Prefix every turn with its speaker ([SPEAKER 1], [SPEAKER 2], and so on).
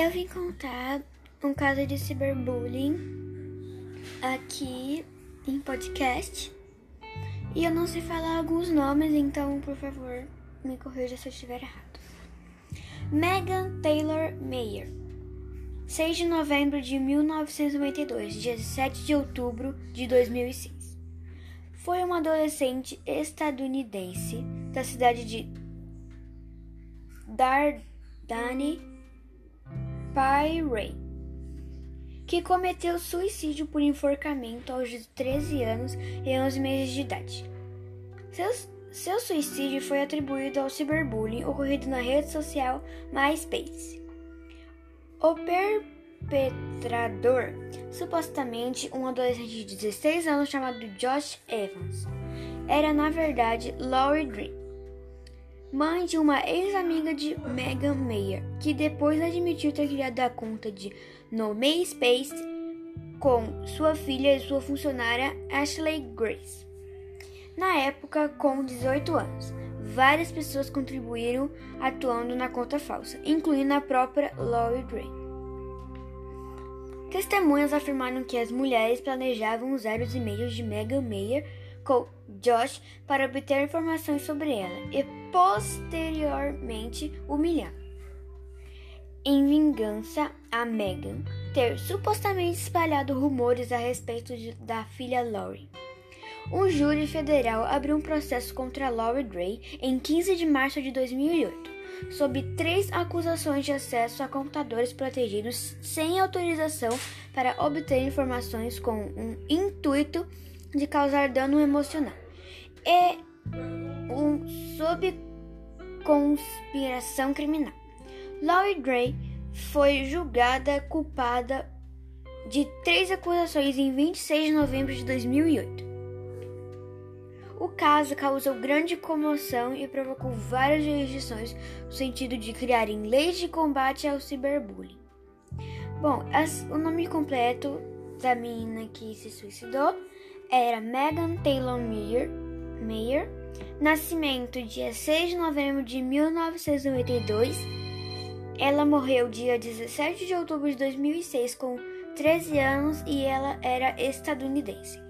[SPEAKER 1] Eu vim contar um caso de cyberbullying aqui em podcast. E eu não sei falar alguns nomes, então por favor me corrija se eu estiver errado. Megan Taylor Mayer, 6 de novembro de 1992, 17 de outubro de 2006. Foi uma adolescente estadunidense da cidade de Dardani, Ray, que cometeu suicídio por enforcamento aos 13 anos e 11 meses de idade. Seu, seu suicídio foi atribuído ao cyberbullying ocorrido na rede social MySpace. O perpetrador, supostamente um adolescente de 16 anos chamado Josh Evans, era na verdade Laurie Green mãe de uma ex-amiga de Megan Mayer, que depois admitiu ter criado a conta de no MySpace com sua filha e sua funcionária Ashley Grace. Na época, com 18 anos, várias pessoas contribuíram atuando na conta falsa, incluindo a própria Lori Gray. Testemunhas afirmaram que as mulheres planejavam usar os e-mails de Megan Mayer com Josh para obter informações sobre ela e posteriormente humilhar. Em vingança a Megan ter supostamente espalhado rumores a respeito de, da filha Lori. Um júri federal abriu um processo contra Lori Gray em 15 de março de 2008 sob três acusações de acesso a computadores protegidos sem autorização para obter informações com um intuito de causar dano emocional e um sob conspiração criminal. Laurie Gray foi julgada culpada de três acusações em 26 de novembro de 2008. O caso causou grande comoção e provocou várias jurisdições no sentido de criarem leis de combate ao ciberbullying. Bom, as, o nome completo da menina que se suicidou era Megan Taylor Mayer, Mayer, nascimento dia 6 de novembro de 1992. Ela morreu dia 17 de outubro de 2006 com 13 anos e ela era estadunidense.